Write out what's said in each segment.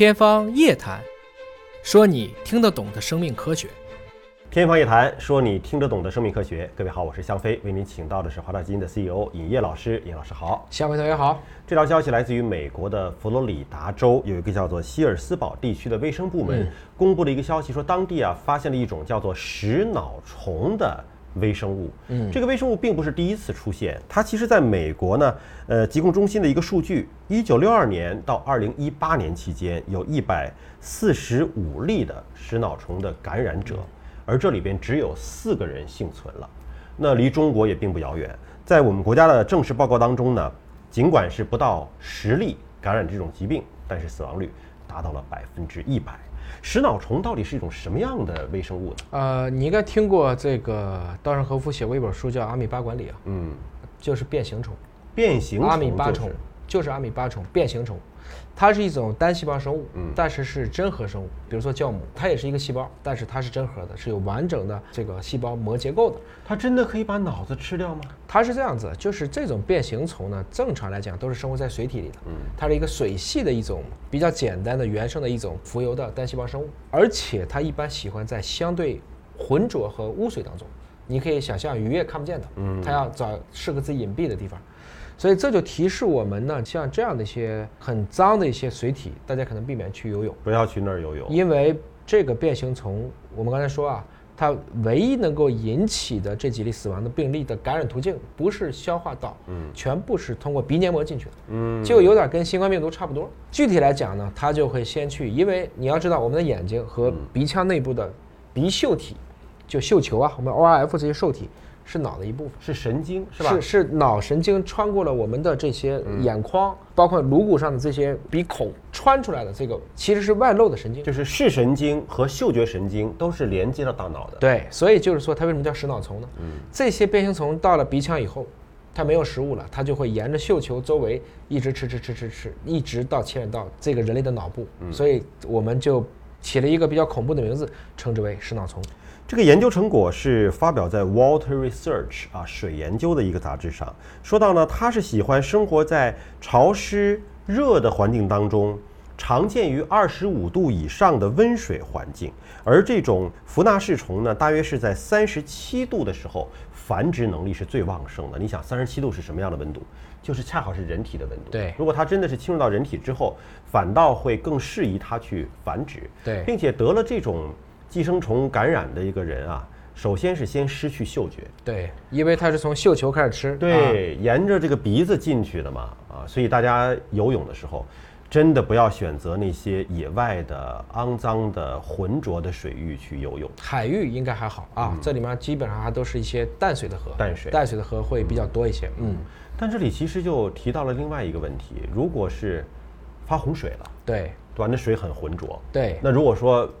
天方夜谭，说你听得懂的生命科学。天方夜谭，说你听得懂的生命科学。各位好，我是向飞，为您请到的是华大基因的 CEO 尹烨老师。尹老师好，向飞同学好。这条消息来自于美国的佛罗里达州，有一个叫做希尔斯堡地区的卫生部门公布了一个消息，说当地啊发现了一种叫做食脑虫的。微生物，嗯，这个微生物并不是第一次出现，它其实在美国呢，呃，疾控中心的一个数据，一九六二年到二零一八年期间，有一百四十五例的食脑虫的感染者，而这里边只有四个人幸存了，那离中国也并不遥远，在我们国家的正式报告当中呢，尽管是不到十例感染这种疾病，但是死亡率达到了百分之一百。食脑虫到底是一种什么样的微生物呢？呃，你应该听过这个稻盛和夫写过一本书叫《阿米巴管理》啊，嗯，就是变形虫，变形阿米巴虫就是阿米巴虫变形虫。它是一种单细胞生物，嗯，但是是真核生物。比如说酵母，它也是一个细胞，但是它是真核的，是有完整的这个细胞膜结构的。它真的可以把脑子吃掉吗？它是这样子，就是这种变形虫呢，正常来讲都是生活在水体里的，嗯，它是一个水系的一种比较简单的原生的一种浮游的单细胞生物，而且它一般喜欢在相对浑浊和污水当中。你可以想象鱼也看不见的，嗯，它要找适合自己隐蔽的地方。所以这就提示我们呢，像这样的一些很脏的一些水体，大家可能避免去游泳，不要去那儿游泳。因为这个变形虫，我们刚才说啊，它唯一能够引起的这几例死亡的病例的感染途径，不是消化道，嗯，全部是通过鼻黏膜进去的，嗯，就有点跟新冠病毒差不多。具体来讲呢，它就会先去，因为你要知道，我们的眼睛和鼻腔内部的鼻嗅体，就嗅球啊，我们 ORF 这些受体。是脑的一部分，是神经，是吧？是是脑神经穿过了我们的这些眼眶，包括颅骨上的这些鼻孔穿出来的这个，其实是外露的神经，就是视神经和嗅觉神经都是连接到大脑的。对，所以就是说它为什么叫食脑虫呢？嗯，这些变形虫到了鼻腔以后，它没有食物了，它就会沿着嗅球周围一直吃吃吃吃吃，一直到牵引到这个人类的脑部，所以我们就起了一个比较恐怖的名字，称之为食脑虫。这个研究成果是发表在《Water Research》啊水研究的一个杂志上。说到呢，它是喜欢生活在潮湿热的环境当中，常见于二十五度以上的温水环境。而这种福纳氏虫呢，大约是在三十七度的时候繁殖能力是最旺盛的。你想，三十七度是什么样的温度？就是恰好是人体的温度。对，如果它真的是侵入到人体之后，反倒会更适宜它去繁殖。对，并且得了这种。寄生虫感染的一个人啊，首先是先失去嗅觉，对，因为它是从嗅球开始吃，对，沿着这个鼻子进去的嘛，啊，所以大家游泳的时候，真的不要选择那些野外的肮脏的浑浊的水域去游泳。海域应该还好啊，这里面基本上还都是一些淡水的河，淡水，淡水的河会比较多一些，嗯。但这里其实就提到了另外一个问题，如果是发洪水了，对，短的水很浑浊，对，那如果说。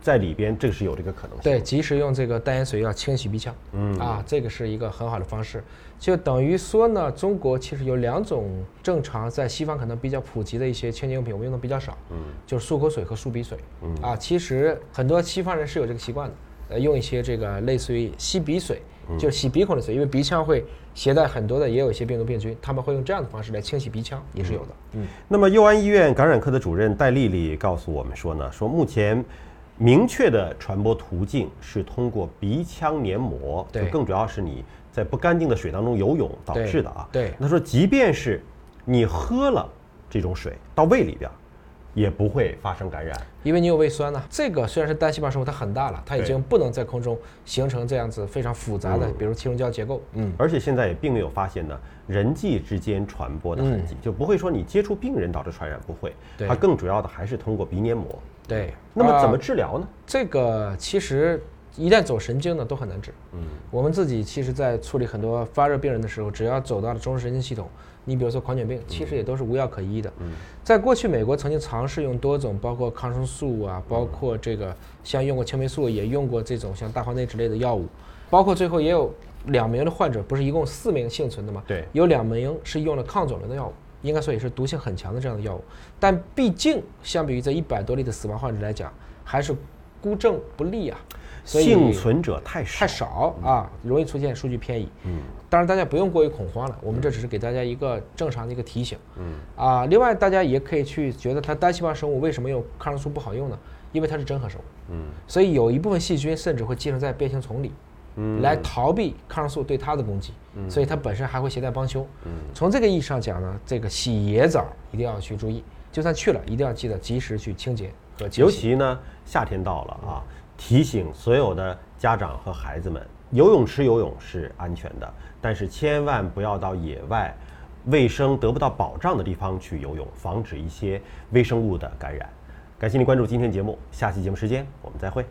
在里边，这个是有这个可能性。对，及时用这个淡盐水要清洗鼻腔。嗯啊，这个是一个很好的方式。就等于说呢，中国其实有两种正常在西方可能比较普及的一些清洁用品，我们用的比较少。嗯，就是漱口水和漱鼻水。嗯啊，其实很多西方人是有这个习惯的，呃，用一些这个类似于吸鼻水，就是洗鼻孔的水，因为鼻腔会携带很多的，也有一些病毒病菌，他们会用这样的方式来清洗鼻腔，也是有的。嗯，那么佑安医院感染科的主任戴丽丽告诉我们说呢，说目前。明确的传播途径是通过鼻腔黏膜，对，更主要是你在不干净的水当中游泳导致的啊。对，他说，即便是你喝了这种水到胃里边，也不会发生感染，因为你有胃酸呢。这个虽然是单细胞生物，它很大了，它已经不能在空中形成这样子非常复杂的，比如气溶胶结构。嗯，而且现在也并没有发现呢人际之间传播的痕迹，就不会说你接触病人导致传染，不会。它更主要的还是通过鼻黏膜。对，那么怎么治疗呢？这个其实一旦走神经呢，都很难治。嗯，我们自己其实，在处理很多发热病人的时候，只要走到了中枢神经系统，你比如说狂犬病，其实也都是无药可医的。嗯，在过去，美国曾经尝试用多种，包括抗生素啊，包括这个像用过青霉素，也用过这种像大黄内酯类的药物，包括最后也有两名的患者，不是一共四名幸存的吗？对，有两名是用了抗肿瘤的药物。应该说也是毒性很强的这样的药物，但毕竟相比于这一百多例的死亡患者来讲，还是孤证不立啊，所以幸存者太少，太少啊，容易出现数据偏移。嗯，当然大家不用过于恐慌了，我们这只是给大家一个正常的一个提醒。嗯，啊，另外大家也可以去觉得它单细胞生物为什么用抗生素不好用呢？因为它是真核生物。嗯，所以有一部分细菌甚至会寄生在变形虫里。来逃避抗生素对它的攻击，嗯所以它本身还会携带帮凶。嗯从这个意义上讲呢，这个洗野枣一定要去注意，就算去了一定要记得及时去清洁和尤其呢，夏天到了啊，提醒所有的家长和孩子们，游泳池游泳是安全的，但是千万不要到野外、卫生得不到保障的地方去游泳，防止一些微生物的感染。感谢您关注今天节目，下期节目时间我们再会。